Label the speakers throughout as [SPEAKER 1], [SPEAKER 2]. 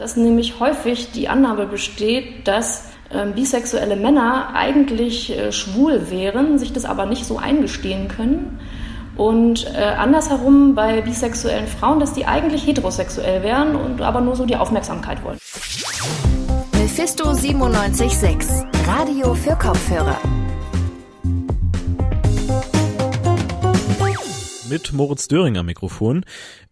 [SPEAKER 1] dass nämlich häufig die Annahme besteht, dass äh, bisexuelle Männer eigentlich äh, schwul wären, sich das aber nicht so eingestehen können. Und äh, andersherum bei bisexuellen Frauen, dass die eigentlich heterosexuell wären und aber nur so die Aufmerksamkeit wollen.
[SPEAKER 2] Mephisto 976, Radio für Kopfhörer.
[SPEAKER 3] mit Moritz Döring am Mikrofon.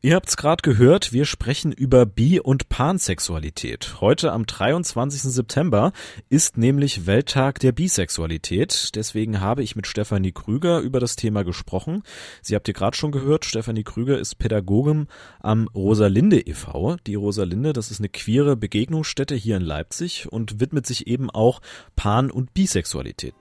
[SPEAKER 3] Ihr habt's gerade gehört, wir sprechen über Bi- und Pansexualität. Heute am 23. September ist nämlich Welttag der Bisexualität. Deswegen habe ich mit Stefanie Krüger über das Thema gesprochen. Sie habt ihr gerade schon gehört, Stefanie Krüger ist Pädagogin am Rosalinde e.V. Die Rosalinde, das ist eine queere Begegnungsstätte hier in Leipzig und widmet sich eben auch Pan- und Bisexualität.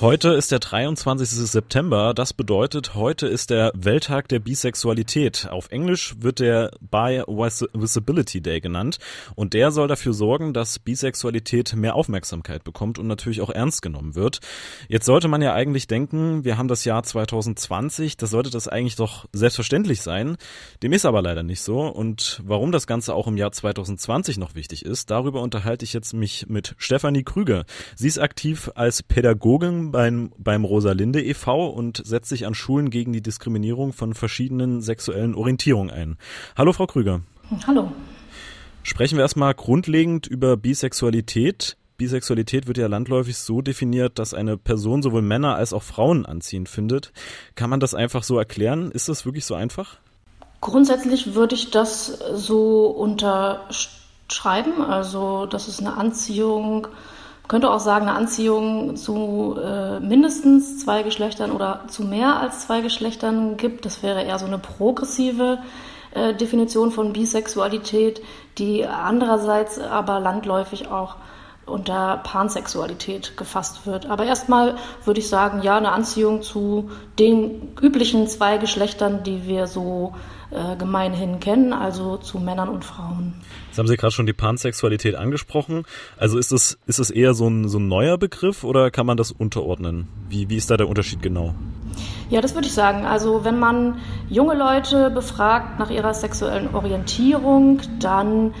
[SPEAKER 3] Heute ist der 23. September. Das bedeutet, heute ist der Welttag der Bisexualität. Auf Englisch wird der Bi Visibility Day genannt. Und der soll dafür sorgen, dass Bisexualität mehr Aufmerksamkeit bekommt und natürlich auch ernst genommen wird. Jetzt sollte man ja eigentlich denken, wir haben das Jahr 2020, da sollte das eigentlich doch selbstverständlich sein. Dem ist aber leider nicht so. Und warum das Ganze auch im Jahr 2020 noch wichtig ist, darüber unterhalte ich jetzt mich mit Stefanie Krüger. Sie ist aktiv als Pädagogin beim, beim Rosalinde e.V. und setzt sich an Schulen gegen die Diskriminierung von verschiedenen sexuellen Orientierungen ein. Hallo, Frau Krüger.
[SPEAKER 1] Hallo.
[SPEAKER 3] Sprechen wir erstmal grundlegend über Bisexualität. Bisexualität wird ja landläufig so definiert, dass eine Person sowohl Männer als auch Frauen anziehend findet. Kann man das einfach so erklären? Ist das wirklich so einfach?
[SPEAKER 1] Grundsätzlich würde ich das so unterschreiben. Also, das ist eine Anziehung könnte auch sagen, eine Anziehung zu äh, mindestens zwei Geschlechtern oder zu mehr als zwei Geschlechtern gibt. Das wäre eher so eine progressive äh, Definition von Bisexualität, die andererseits aber landläufig auch unter Pansexualität gefasst wird. Aber erstmal würde ich sagen, ja, eine Anziehung zu den üblichen zwei Geschlechtern, die wir so äh, gemeinhin kennen, also zu Männern und Frauen.
[SPEAKER 3] Jetzt haben Sie gerade schon die Pansexualität angesprochen. Also ist es, ist es eher so ein, so ein neuer Begriff oder kann man das unterordnen? Wie, wie ist da der Unterschied genau?
[SPEAKER 1] Ja, das würde ich sagen. Also wenn man junge Leute befragt nach ihrer sexuellen Orientierung, dann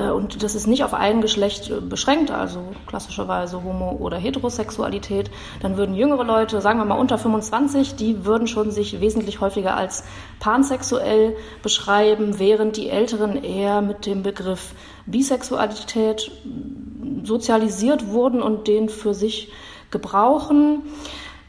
[SPEAKER 1] und das ist nicht auf ein Geschlecht äh, beschränkt, also klassischerweise Homo- oder Heterosexualität, dann würden jüngere Leute, sagen wir mal unter 25, die würden schon sich wesentlich häufiger als pansexuell beschreiben, während die Älteren eher mit dem Begriff Bisexualität sozialisiert wurden und den für sich gebrauchen.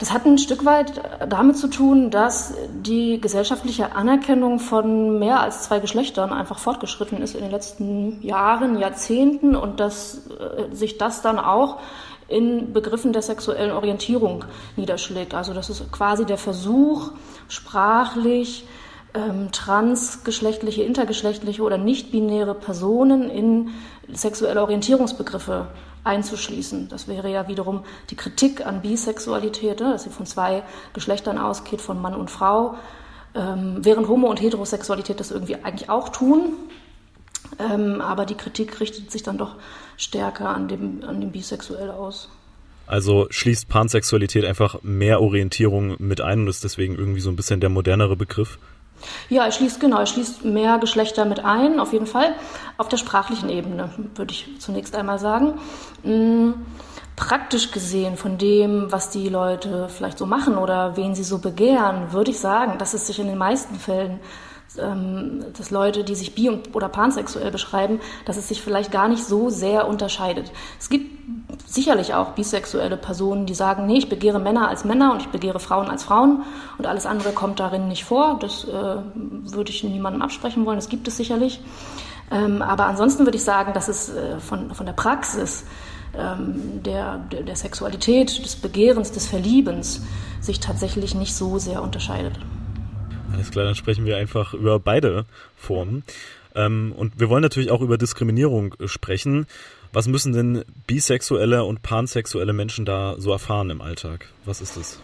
[SPEAKER 1] Das hat ein Stück weit damit zu tun, dass die gesellschaftliche Anerkennung von mehr als zwei Geschlechtern einfach fortgeschritten ist in den letzten Jahren, Jahrzehnten und dass äh, sich das dann auch in Begriffen der sexuellen Orientierung niederschlägt. Also das ist quasi der Versuch, sprachlich ähm, transgeschlechtliche, intergeschlechtliche oder nicht-binäre Personen in sexuelle Orientierungsbegriffe einzuschließen. Das wäre ja wiederum die Kritik an Bisexualität, ne, dass sie von zwei Geschlechtern ausgeht, von Mann und Frau, ähm, während Homo- und Heterosexualität das irgendwie eigentlich auch tun. Ähm, aber die Kritik richtet sich dann doch stärker an dem, an dem Bisexuell aus.
[SPEAKER 3] Also schließt Pansexualität einfach mehr Orientierung mit ein und ist deswegen irgendwie so ein bisschen der modernere Begriff?
[SPEAKER 1] Ja, er schließt genau, er schließt mehr Geschlechter mit ein, auf jeden Fall. Auf der sprachlichen Ebene, würde ich zunächst einmal sagen. Hm, praktisch gesehen von dem, was die Leute vielleicht so machen oder wen sie so begehren, würde ich sagen, dass es sich in den meisten Fällen dass Leute, die sich bi- oder pansexuell beschreiben, dass es sich vielleicht gar nicht so sehr unterscheidet. Es gibt sicherlich auch bisexuelle Personen, die sagen, nee, ich begehre Männer als Männer und ich begehre Frauen als Frauen und alles andere kommt darin nicht vor. Das äh, würde ich niemandem absprechen wollen, das gibt es sicherlich. Ähm, aber ansonsten würde ich sagen, dass es äh, von, von der Praxis ähm, der, der, der Sexualität, des Begehrens, des Verliebens sich tatsächlich nicht so sehr unterscheidet.
[SPEAKER 3] Alles klar, dann sprechen wir einfach über beide Formen. Ähm, und wir wollen natürlich auch über Diskriminierung sprechen. Was müssen denn bisexuelle und pansexuelle Menschen da so erfahren im Alltag? Was ist das?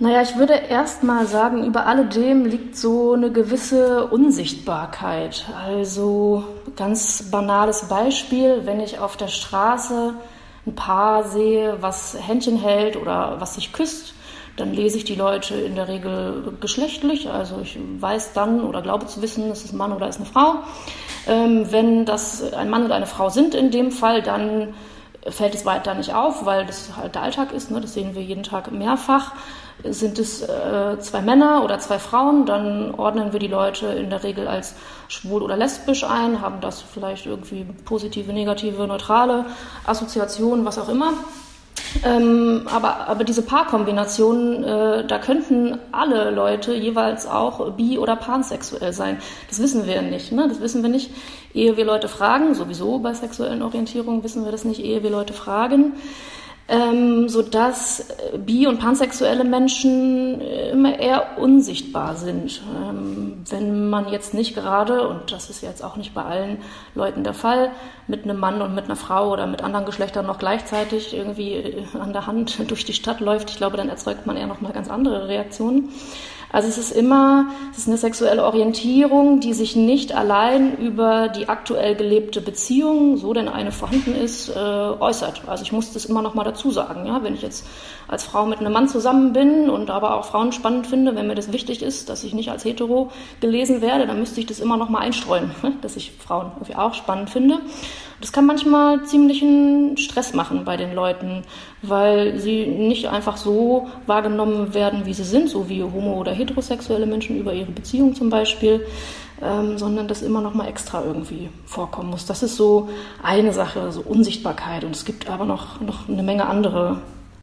[SPEAKER 1] Naja, ich würde erst mal sagen, über alledem liegt so eine gewisse Unsichtbarkeit. Also ganz banales Beispiel, wenn ich auf der Straße ein Paar sehe, was Händchen hält oder was sich küsst, dann lese ich die Leute in der Regel geschlechtlich, also ich weiß dann oder glaube zu wissen, ist es ein Mann oder ist eine Frau. Ähm, wenn das ein Mann oder eine Frau sind in dem Fall, dann fällt es weiter nicht auf, weil das halt der Alltag ist. Ne? Das sehen wir jeden Tag mehrfach. Sind es äh, zwei Männer oder zwei Frauen, dann ordnen wir die Leute in der Regel als schwul oder lesbisch ein, haben das vielleicht irgendwie positive, negative, neutrale Assoziationen, was auch immer. Ähm, aber, aber diese Paarkombinationen, äh, da könnten alle Leute jeweils auch bi- oder pansexuell sein. Das wissen wir nicht. Ne? Das wissen wir nicht, ehe wir Leute fragen. Sowieso bei sexuellen Orientierungen wissen wir das nicht, ehe wir Leute fragen ähm, sodass äh, bi- und pansexuelle Menschen äh, immer eher unsichtbar sind. Ähm, wenn man jetzt nicht gerade, und das ist jetzt auch nicht bei allen Leuten der Fall, mit einem Mann und mit einer Frau oder mit anderen Geschlechtern noch gleichzeitig irgendwie äh, an der Hand durch die Stadt läuft, ich glaube, dann erzeugt man eher noch mal ganz andere Reaktionen. Also es ist immer, es ist eine sexuelle Orientierung, die sich nicht allein über die aktuell gelebte Beziehung, so denn eine vorhanden ist, äh, äußert. Also ich muss das immer noch mal dazu sagen, ja, wenn ich jetzt als Frau mit einem Mann zusammen bin und aber auch Frauen spannend finde, wenn mir das wichtig ist, dass ich nicht als hetero gelesen werde, dann müsste ich das immer noch mal einstreuen, dass ich Frauen irgendwie auch spannend finde. Das kann manchmal ziemlichen Stress machen bei den Leuten, weil sie nicht einfach so wahrgenommen werden, wie sie sind, so wie homo- oder heterosexuelle Menschen über ihre Beziehung zum Beispiel, ähm, sondern das immer noch mal extra irgendwie vorkommen muss. Das ist so eine Sache, so Unsichtbarkeit. Und es gibt aber noch, noch eine Menge andere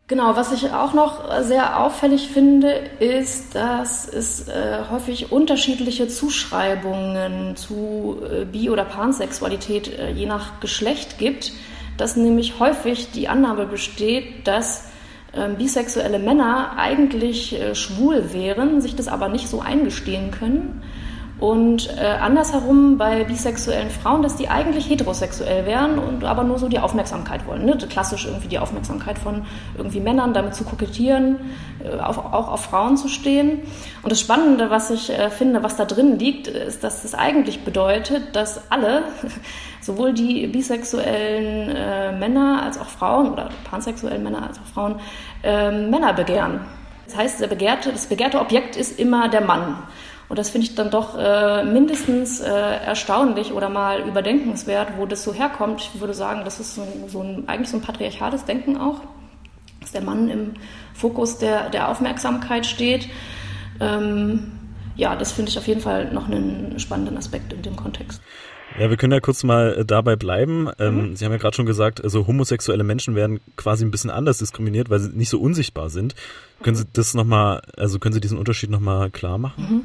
[SPEAKER 1] Genau, was ich auch noch sehr auffällig finde, ist, dass es äh, häufig unterschiedliche Zuschreibungen zu äh, Bi- oder Pansexualität äh, je nach Geschlecht gibt, dass nämlich häufig die Annahme besteht, dass ähm, bisexuelle Männer eigentlich äh, schwul wären, sich das aber nicht so eingestehen können und äh, andersherum bei bisexuellen Frauen, dass die eigentlich heterosexuell wären und aber nur so die Aufmerksamkeit wollen. Ne? Klassisch irgendwie die Aufmerksamkeit von irgendwie Männern, damit zu kokettieren, äh, auf, auch auf Frauen zu stehen. Und das Spannende, was ich äh, finde, was da drin liegt, ist, dass das eigentlich bedeutet, dass alle, sowohl die bisexuellen äh, Männer als auch Frauen oder pansexuellen Männer als auch Frauen, ähm, Männer begehren. Das heißt, der begehrte, das begehrte Objekt ist immer der Mann. Und das finde ich dann doch äh, mindestens äh, erstaunlich oder mal überdenkenswert, wo das so herkommt. Ich würde sagen, das ist so, so ein, eigentlich so ein patriarchales Denken auch, dass der Mann im Fokus der, der Aufmerksamkeit steht. Ähm, ja, das finde ich auf jeden Fall noch einen spannenden Aspekt in dem Kontext.
[SPEAKER 3] Ja, wir können ja kurz mal äh, dabei bleiben. Ähm, mhm. Sie haben ja gerade schon gesagt, also homosexuelle Menschen werden quasi ein bisschen anders diskriminiert, weil sie nicht so unsichtbar sind. Können Sie das nochmal, also können Sie diesen Unterschied nochmal klar machen? Mhm.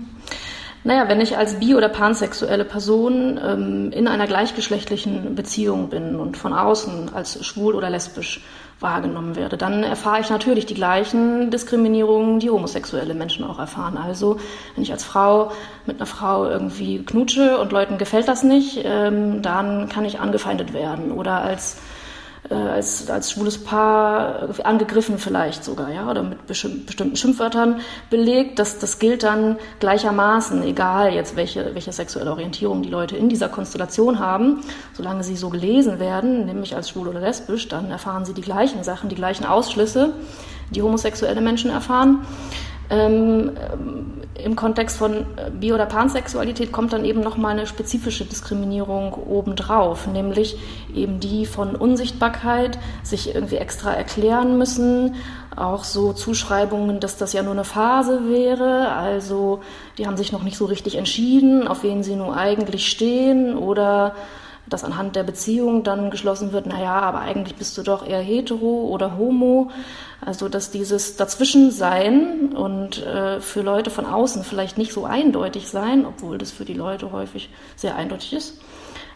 [SPEAKER 1] Naja, wenn ich als bi- oder pansexuelle Person ähm, in einer gleichgeschlechtlichen Beziehung bin und von außen als schwul oder lesbisch wahrgenommen werde, dann erfahre ich natürlich die gleichen Diskriminierungen, die homosexuelle Menschen auch erfahren. Also wenn ich als Frau mit einer Frau irgendwie knutsche und Leuten gefällt das nicht, ähm, dann kann ich angefeindet werden. Oder als äh, als, als schwules Paar angegriffen vielleicht sogar, ja, oder mit bestimmten Schimpfwörtern belegt. Das, das gilt dann gleichermaßen, egal jetzt welche, welche sexuelle Orientierung die Leute in dieser Konstellation haben. Solange sie so gelesen werden, nämlich als schwul oder lesbisch, dann erfahren sie die gleichen Sachen, die gleichen Ausschlüsse, die homosexuelle Menschen erfahren. Ähm, Im Kontext von Bi- oder Pansexualität kommt dann eben nochmal eine spezifische Diskriminierung obendrauf, nämlich eben die von Unsichtbarkeit, sich irgendwie extra erklären müssen, auch so Zuschreibungen, dass das ja nur eine Phase wäre, also die haben sich noch nicht so richtig entschieden, auf wen sie nun eigentlich stehen oder dass anhand der Beziehung dann geschlossen wird, naja, aber eigentlich bist du doch eher hetero oder homo. Also dass dieses Dazwischensein und äh, für Leute von außen vielleicht nicht so eindeutig sein, obwohl das für die Leute häufig sehr eindeutig ist,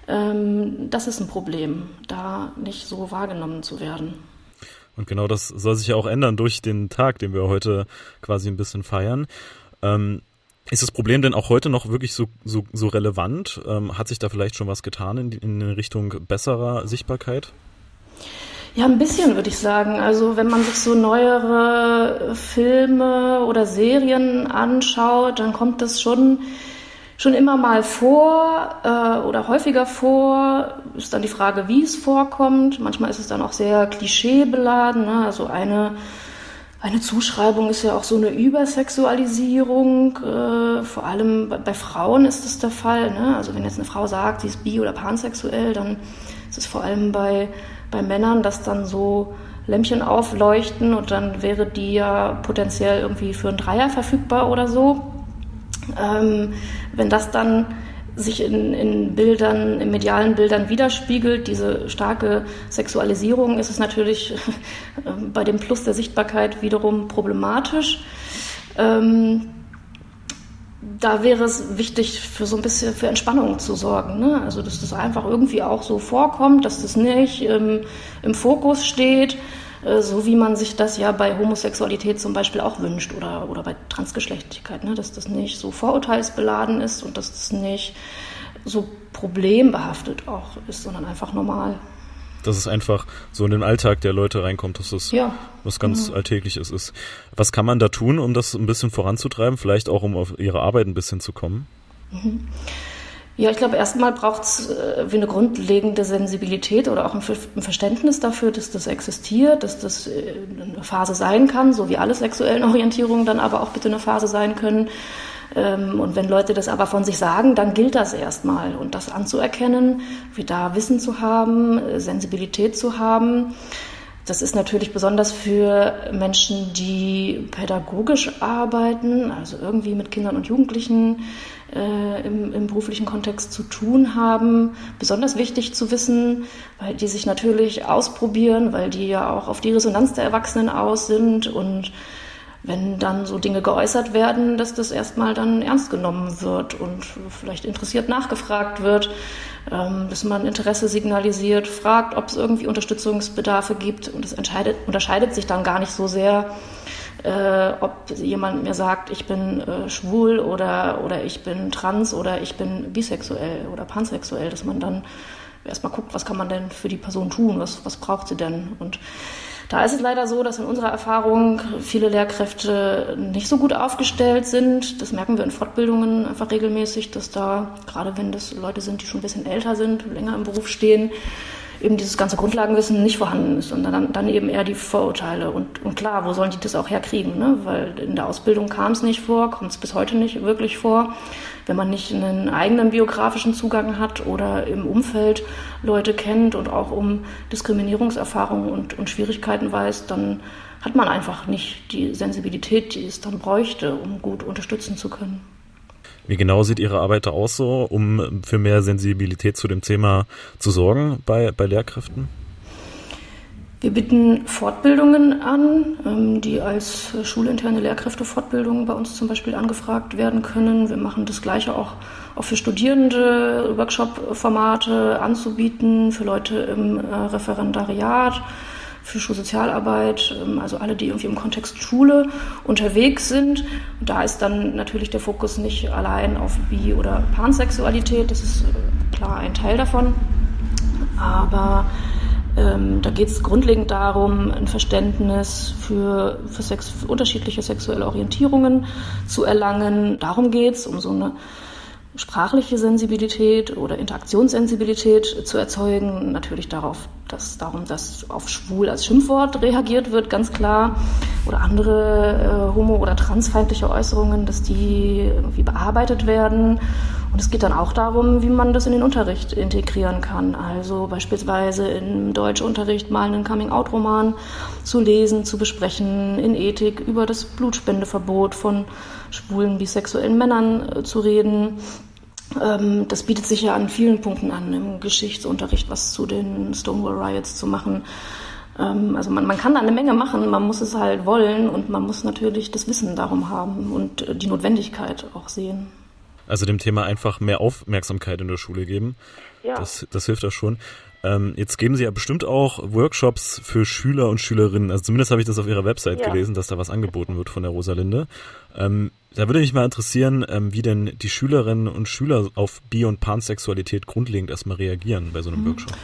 [SPEAKER 1] ähm, das ist ein Problem, da nicht so wahrgenommen zu werden.
[SPEAKER 3] Und genau das soll sich ja auch ändern durch den Tag, den wir heute quasi ein bisschen feiern. Ähm, ist das Problem denn auch heute noch wirklich so, so, so relevant? Ähm, hat sich da vielleicht schon was getan in, in Richtung besserer Sichtbarkeit?
[SPEAKER 1] Ja, ein bisschen würde ich sagen. Also wenn man sich so neuere Filme oder Serien anschaut, dann kommt das schon schon immer mal vor äh, oder häufiger vor. Ist dann die Frage, wie es vorkommt. Manchmal ist es dann auch sehr klischeebeladen. Ne? Also eine Eine Zuschreibung ist ja auch so eine Übersexualisierung. Äh, vor allem bei, Frauen ist das der Fall. Ne? Also wenn jetzt eine Frau sagt, sie ist bi- oder pansexuell, dann ist es vor allem bei, bei Männern, dass dann so Lämpchen aufleuchten und dann wäre die ja potenziell irgendwie für einen Dreier verfügbar oder so. Ähm, wenn das dann sich in, in Bildern, in medialen Bildern widerspiegelt, diese starke Sexualisierung, ist es natürlich bei dem Plus der Sichtbarkeit wiederum problematisch. Ähm, da wäre es wichtig, für so ein bisschen für Entspannung zu sorgen. Ne? Also, dass das einfach irgendwie auch so vorkommt, dass das nicht ähm, im Fokus steht, so wie man sich das ja bei Homosexualität zum Beispiel auch wünscht oder, oder bei Transgeschlechtlichkeit, ne? dass das nicht so vorurteilsbeladen ist und dass das nicht so problembehaftet auch ist, sondern einfach normal.
[SPEAKER 3] Dass es einfach so in den Alltag der Leute reinkommt, dass es ja. was ganz mhm. Alltägliches ist. Was kann man da tun, um das ein bisschen voranzutreiben? Vielleicht auch, um auf Ihre Arbeit ein bisschen zu kommen?
[SPEAKER 1] Mhm. Ja, ich glaube, erstmal braucht es äh, wie eine grundlegende Sensibilität oder auch ein, ein, Verständnis dafür, dass das existiert, dass das äh, eine Phase sein kann, so wie alle sexuellen Orientierungen dann aber auch bitte eine Phase sein können. Ähm, und wenn Leute das aber von sich sagen, dann gilt das erstmal. Und das anzuerkennen, wie da Wissen zu haben, äh, Sensibilität zu haben, das ist natürlich besonders für Menschen, die pädagogisch arbeiten, also irgendwie mit Kindern und Jugendlichen äh, im, im, beruflichen Kontext zu tun haben. Besonders wichtig zu wissen, weil die sich natürlich ausprobieren, weil die ja auch auf die Resonanz der Erwachsenen aus sind. Und wenn dann so Dinge geäußert werden, dass das erstmal dann ernst genommen wird und vielleicht interessiert nachgefragt wird, ähm, dass man Interesse signalisiert, fragt, ob es irgendwie Unterstützungsbedarfe gibt. Und es unterscheidet sich dann gar nicht so sehr äh, ob jemand mir sagt, ich bin äh, schwul oder, oder ich bin trans oder ich bin bisexuell oder pansexuell, dass man dann erstmal guckt, was kann man denn für die Person tun, was, was braucht sie denn und da ist es leider so, dass in unserer Erfahrung viele Lehrkräfte nicht so gut aufgestellt sind. Das merken wir in Fortbildungen einfach regelmäßig, dass da, gerade wenn das Leute sind, die schon ein bisschen älter sind, länger im Beruf stehen, eben dieses ganze Grundlagenwissen nicht vorhanden ist und dann, dann eben eher die Vorurteile. Und, und klar, wo sollen die das auch herkriegen? Ne? Weil in der Ausbildung kam es nicht vor, kommt es bis heute nicht wirklich vor. Wenn man nicht einen eigenen biografischen Zugang hat oder im Umfeld Leute kennt und auch um Diskriminierungserfahrungen und, und Schwierigkeiten weiß, dann hat man einfach nicht die Sensibilität, die es dann bräuchte, um gut unterstützen zu können.
[SPEAKER 3] Wie genau sieht Ihre Arbeit da aus so, um für mehr Sensibilität zu dem Thema zu sorgen bei, bei Lehrkräften?
[SPEAKER 1] Wir bieten Fortbildungen an, ähm, die als schulinterne Lehrkräftefortbildungen bei uns zum Beispiel angefragt werden können. Wir machen das Gleiche auch, auch für Studierende, Workshop-Formate anzubieten, für Leute im äh, Referendariat für Schulsozialarbeit, ähm, also alle, die irgendwie im Kontext Schule unterwegs sind. Und da ist dann natürlich der Fokus nicht allein auf Bi- oder Pansexualität, das ist äh, klar ein Teil davon. Aber ähm, da geht es grundlegend darum, ein Verständnis für, für, Sex, für unterschiedliche sexuelle Orientierungen zu erlangen. Darum geht es, um so eine sprachliche Sensibilität oder Interaktionssensibilität zu erzeugen. Natürlich darauf, dass darum, dass auf schwul als Schimpfwort reagiert wird, ganz klar. Oder andere äh, homo- oder transfeindliche Äußerungen, dass die irgendwie bearbeitet werden. Und es geht dann auch darum, wie man das in den Unterricht integrieren kann. Also beispielsweise im Deutschunterricht mal einen Coming-out-Roman zu lesen, zu besprechen, in Ethik über das Blutspendeverbot von schwulen, bisexuellen Männern äh, zu reden. Ähm, das bietet sich ja an vielen Punkten an, im Geschichtsunterricht was zu den Stonewall Riots zu machen. Ähm, also man, man kann da eine Menge machen, man muss es halt wollen und man muss natürlich das Wissen darum haben und äh, die Notwendigkeit auch sehen.
[SPEAKER 3] Also dem Thema einfach mehr Aufmerksamkeit in der Schule geben. Ja. Das, das hilft da schon. Ähm, jetzt geben Sie ja bestimmt auch Workshops für Schüler und Schülerinnen. Also zumindest habe ich das auf Ihrer Website ja. gelesen, dass da was angeboten wird von der Rosalinde. Ähm, da würde mich mal interessieren, ähm, wie denn die Schülerinnen und Schüler auf Bi- und Pansexualität grundlegend erstmal reagieren bei so einem mhm. Workshop.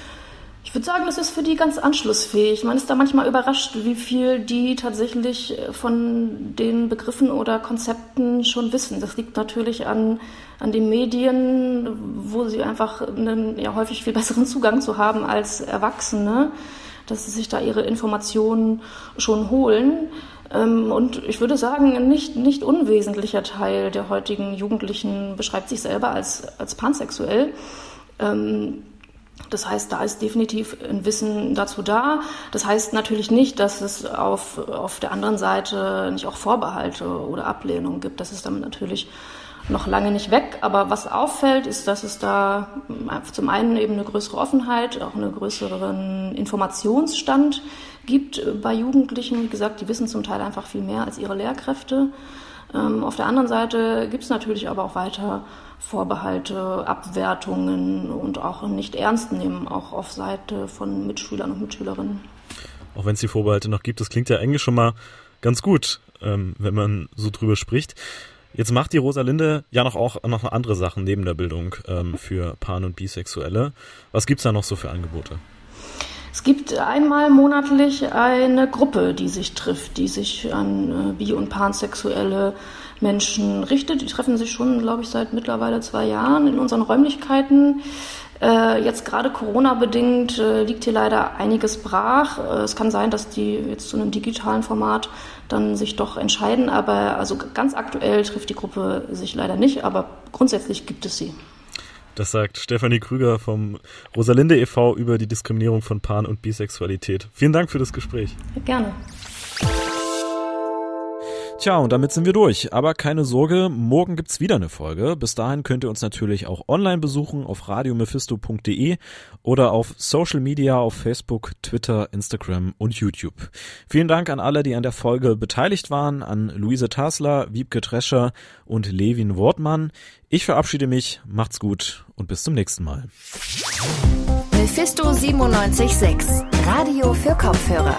[SPEAKER 1] Ich würde sagen, das ist für die ganz anschlussfähig. Man ist da manchmal überrascht, wie viel die tatsächlich äh, von den Begriffen oder Konzepten schon wissen. Das liegt natürlich an, an den Medien, wo sie einfach einen ja, häufig viel besseren Zugang zu haben als Erwachsene, dass sie sich da ihre Informationen schon holen. Ähm, und ich würde sagen, ein nicht, nicht unwesentlicher Teil der heutigen Jugendlichen beschreibt sich selber als, als pansexuell. Ähm, das heißt, da ist definitiv ein Wissen dazu da. Das heißt natürlich nicht, dass es auf, auf der anderen Seite nicht auch Vorbehalte oder Ablehnung gibt. Das ist damit natürlich noch lange nicht weg. Aber was auffällt, ist, dass es da zum einen eben eine größere Offenheit, auch einen größeren Informationsstand gibt bei Jugendlichen. Wie gesagt, die wissen zum Teil einfach viel mehr als ihre Lehrkräfte. Ähm, auf der anderen Seite gibt es natürlich aber auch weiter Vorbehalte, Abwertungen und auch nicht ernst nehmen, auch auf Seite von Mitschülern und Mitschülerinnen.
[SPEAKER 3] Auch wenn es die Vorbehalte noch gibt, das klingt ja eigentlich schon mal ganz gut, ähm, wenn man so drüber spricht. Jetzt macht die Rosalinde ja noch auch noch andere Sachen neben der Bildung ähm, für Pan- und Bisexuelle. Was gibt's da noch so für Angebote?
[SPEAKER 1] Es gibt einmal monatlich eine Gruppe, die sich trifft, die sich an äh, bi- und pansexuelle Menschen richtet. Die treffen sich schon, glaube ich, seit mittlerweile zwei Jahren in unseren Räumlichkeiten. Äh, jetzt gerade Corona-bedingt äh, liegt hier leider einiges brach. Äh, es kann sein, dass die jetzt zu einem digitalen Format dann sich doch entscheiden, aber also ganz aktuell trifft die Gruppe sich leider nicht, aber grundsätzlich gibt es sie.
[SPEAKER 3] Das sagt Stefanie Krüger vom Rosalinde e.V. über die Diskriminierung von Pan- und Bisexualität. Vielen Dank für das Gespräch.
[SPEAKER 1] Gerne.
[SPEAKER 3] Tja, und damit sind wir durch. Aber keine Sorge, morgen gibt's wieder eine Folge. Bis dahin könnt ihr uns natürlich auch online besuchen auf radiomephisto.de oder auf Social Media auf Facebook, Twitter, Instagram und YouTube. Vielen Dank an alle, die an der Folge beteiligt waren, an Luise Tasler, Wiebke Drescher und Levin Wortmann. Ich verabschiede mich, macht's gut und bis zum nächsten Mal.
[SPEAKER 2] Mephisto 976, Radio für Kopfhörer.